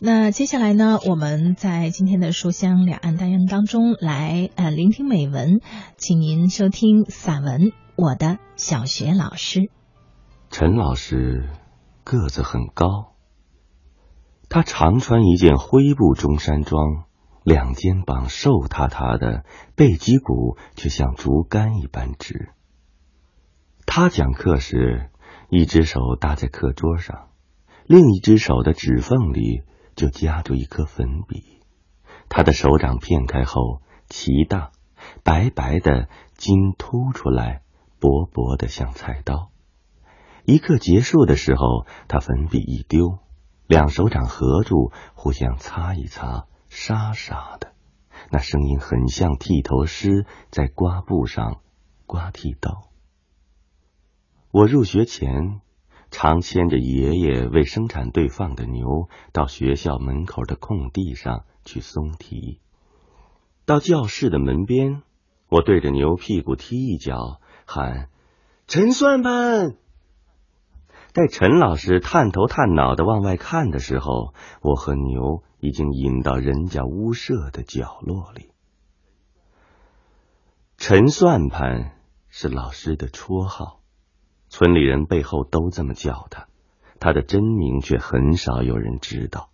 那接下来呢，我们在今天的书香两岸单元当中来呃聆听美文，请您收听散文《我的小学老师》。陈老师个子很高，他常穿一件灰布中山装，两肩膀瘦塌塌的，背脊骨却像竹竿一般直。他讲课时，一只手搭在课桌上，另一只手的指缝里。就夹住一颗粉笔，他的手掌片开后，奇大，白白的筋凸出来，薄薄的像菜刀。一刻结束的时候，他粉笔一丢，两手掌合住，互相擦一擦，沙沙的，那声音很像剃头师在刮布上刮剃刀。我入学前。常牵着爷爷为生产队放的牛到学校门口的空地上去松蹄。到教室的门边，我对着牛屁股踢一脚，喊：“陈算盘。”待陈老师探头探脑的往外看的时候，我和牛已经引到人家屋舍的角落里。陈算盘是老师的绰号。村里人背后都这么叫他，他的真名却很少有人知道。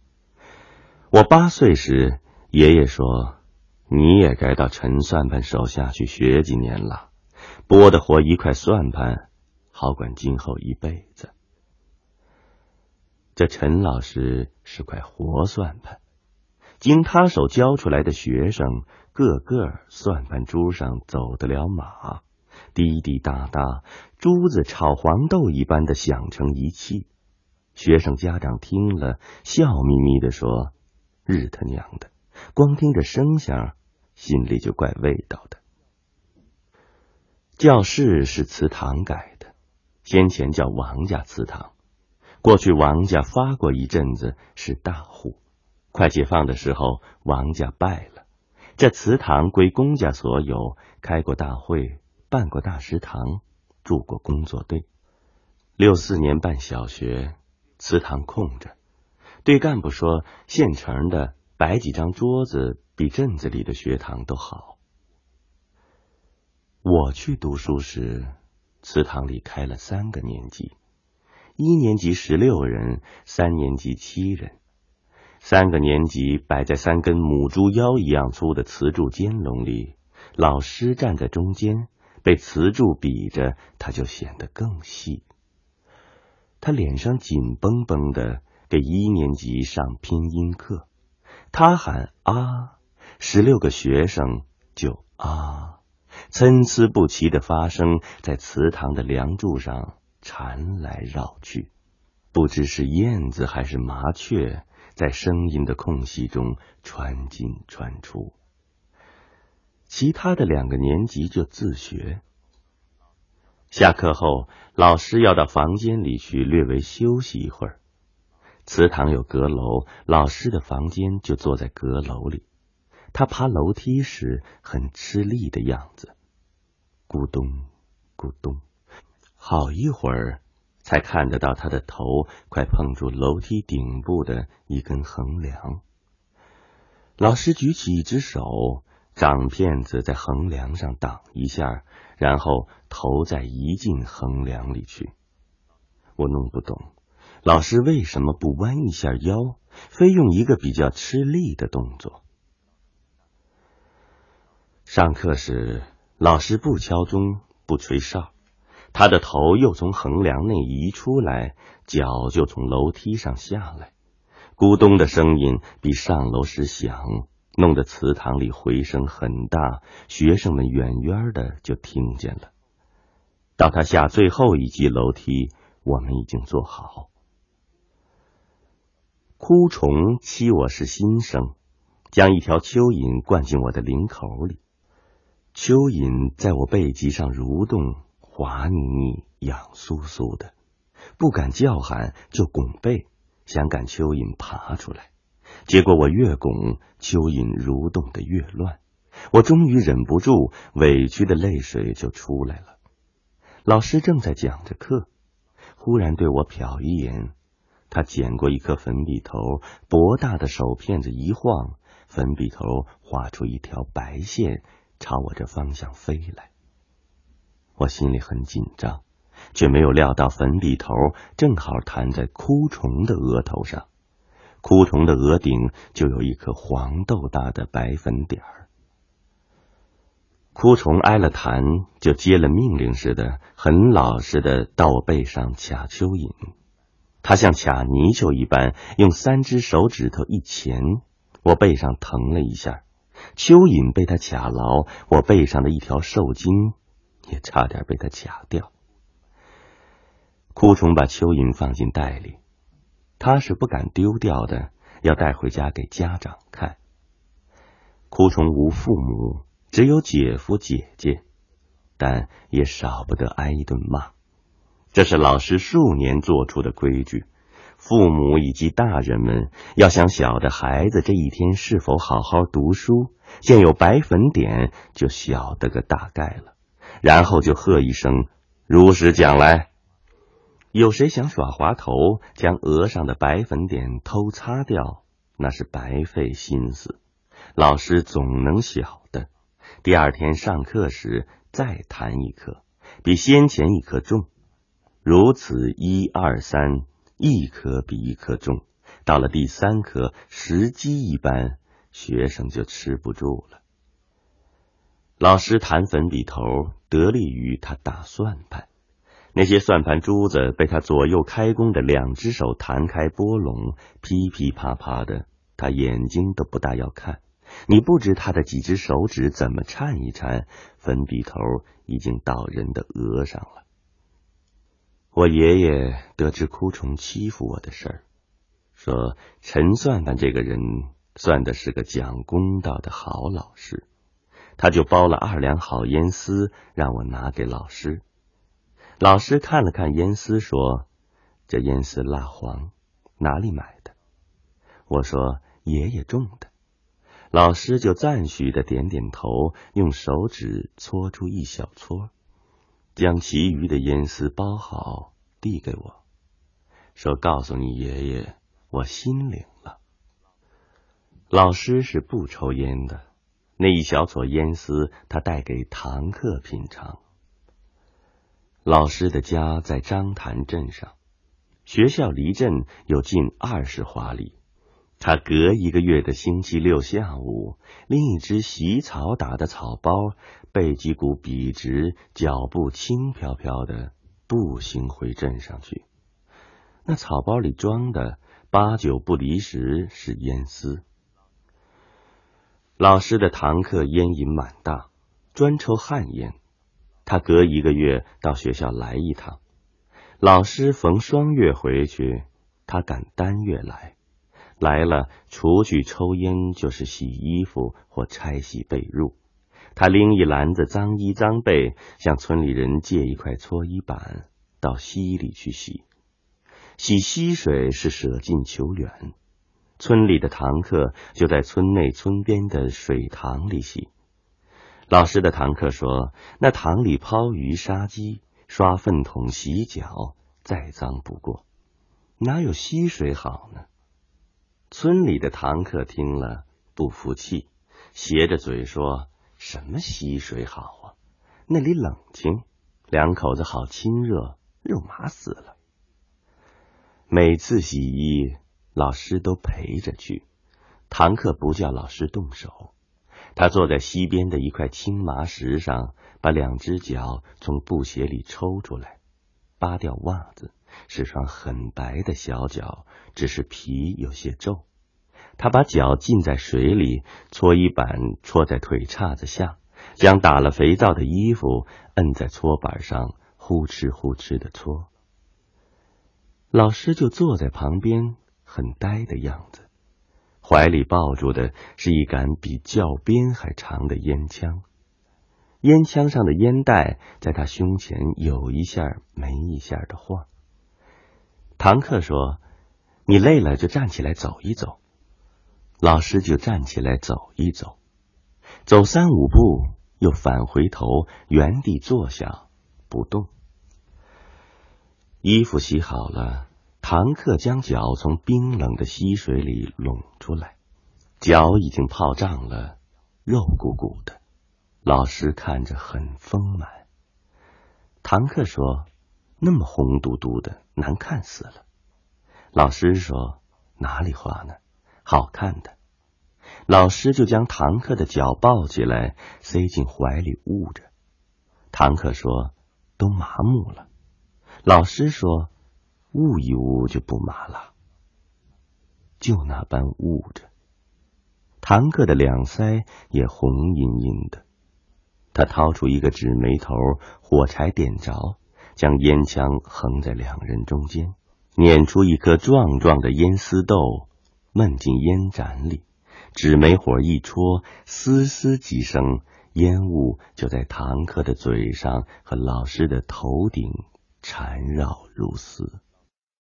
我八岁时，爷爷说：“你也该到陈算盘手下去学几年了，拨得活一块算盘，好管今后一辈子。”这陈老师是块活算盘，经他手教出来的学生，个个算盘珠上走得了马。滴滴答答，珠子炒黄豆一般的响成一气。学生家长听了，笑眯眯的说：“日他娘的，光听着声响，心里就怪味道的。”教室是祠堂改的，先前叫王家祠堂。过去王家发过一阵子是大户，快解放的时候，王家败了，这祠堂归公家所有，开过大会。办过大食堂，住过工作队。六四年办小学，祠堂空着。对干部说：“现成的，摆几张桌子，比镇子里的学堂都好。”我去读书时，祠堂里开了三个年级，一年级十六人，三年级七人。三个年级摆在三根母猪腰一样粗的瓷柱尖笼里，老师站在中间。被瓷柱比着，他就显得更细。他脸上紧绷绷的，给一年级上拼音课。他喊啊，十六个学生就啊，参差不齐的发声在祠堂的梁柱上缠来绕去，不知是燕子还是麻雀，在声音的空隙中穿进穿出。其他的两个年级就自学。下课后，老师要到房间里去略微休息一会儿。祠堂有阁楼，老师的房间就坐在阁楼里。他爬楼梯时很吃力的样子，咕咚咕咚，好一会儿才看得到他的头快碰住楼梯顶部的一根横梁。老师举起一只手。掌片子在横梁上挡一下，然后头再移进横梁里去。我弄不懂，老师为什么不弯一下腰，非用一个比较吃力的动作？上课时，老师不敲钟，不吹哨，他的头又从横梁内移出来，脚就从楼梯上下来，咕咚的声音比上楼时响。弄得祠堂里回声很大，学生们远远的就听见了。到他下最后一级楼梯，我们已经坐好。枯虫欺我是新生，将一条蚯蚓灌进我的领口里。蚯蚓在我背脊上蠕动，滑腻腻、痒酥酥的，不敢叫喊，就拱背，想赶蚯蚓爬出来。结果我越拱，蚯蚓蠕动的越乱，我终于忍不住，委屈的泪水就出来了。老师正在讲着课，忽然对我瞟一眼，他捡过一颗粉笔头，博大的手片子一晃，粉笔头画出一条白线，朝我这方向飞来。我心里很紧张，却没有料到粉笔头正好弹在枯虫的额头上，枯虫的额顶就有一颗黄豆大的白粉点儿。枯虫挨了弹，就接了命令似的，很老实的到我背上卡蚯蚓。它像卡泥鳅一般，用三只手指头一钳，我背上疼了一下。蚯蚓被它卡牢，我背上的一条受筋也差点被它卡掉。枯虫把蚯蚓放进袋里，他是不敢丢掉的，要带回家给家长看。枯虫无父母。只有姐夫姐姐，但也少不得挨一顿骂。这是老师数年做出的规矩。父母以及大人们要想晓得孩子这一天是否好好读书，见有白粉点就晓得个大概了，然后就喝一声“如实讲来”。有谁想耍滑头，将额上的白粉点偷擦掉，那是白费心思。老师总能晓得。第二天上课时再弹一颗，比先前一颗重，如此一二三，一颗比一颗重。到了第三颗，时机一般，学生就吃不住了。老师弹粉笔头，得力于他打算盘，那些算盘珠子被他左右开弓的两只手弹开波龙，噼噼啪啪的，他眼睛都不大要看。你不知他的几只手指怎么颤一颤，粉笔头已经到人的额上了。我爷爷得知枯虫欺负我的事儿，说陈算盘这个人算的是个讲公道的好老师，他就包了二两好烟丝让我拿给老师。老师看了看烟丝，说：“这烟丝蜡黄，哪里买的？”我说：“爷爷种的。”老师就赞许的点点头，用手指搓出一小撮，将其余的烟丝包好，递给我，说：“告诉你爷爷，我心领了。”老师是不抽烟的，那一小撮烟丝他带给堂客品尝。老师的家在张潭镇上，学校离镇有近二十华里。他隔一个月的星期六下午，拎一只洗草打的草包，背几股笔直、脚步轻飘飘的步行回镇上去。那草包里装的八九不离十是烟丝。老师的堂客烟瘾蛮大，专抽旱烟。他隔一个月到学校来一趟。老师逢双月回去，他赶单月来。来了，除去抽烟，就是洗衣服或拆洗被褥。他拎一篮子脏衣脏被，向村里人借一块搓衣板，到溪里去洗。洗溪水是舍近求远，村里的堂客就在村内村边的水塘里洗。老师的堂客说，那塘里抛鱼、杀鸡、刷粪桶、洗脚，再脏不过，哪有溪水好呢？村里的堂客听了不服气，斜着嘴说：“什么溪水好啊？那里冷清，两口子好亲热，肉麻死了。”每次洗衣，老师都陪着去。堂客不叫老师动手，他坐在溪边的一块青麻石上，把两只脚从布鞋里抽出来，扒掉袜子。是双很白的小脚，只是皮有些皱。他把脚浸在水里，搓衣板戳在腿叉子下，将打了肥皂的衣服摁在搓板上，呼哧呼哧的搓。老师就坐在旁边，很呆的样子，怀里抱住的是一杆比教鞭还长的烟枪，烟枪上的烟袋在他胸前有一下没一下的晃。堂客说：“你累了就站起来走一走。”老师就站起来走一走，走三五步，又返回头，原地坐下不动。衣服洗好了，唐克将脚从冰冷的溪水里拢出来，脚已经泡胀了，肉鼓鼓的。老师看着很丰满。唐克说：“那么红嘟嘟的，难看死了。”老师说：“哪里话呢？好看的。”老师就将唐克的脚抱起来，塞进怀里捂着。唐克说：“都麻木了。”老师说。捂一捂就不麻了，就那般捂着。堂客的两腮也红殷殷的。他掏出一个纸煤头，火柴点着，将烟枪横在两人中间，捻出一颗壮壮的烟丝豆，闷进烟盏里。纸煤火一戳，嘶嘶几声，烟雾就在堂客的嘴上和老师的头顶缠绕如丝。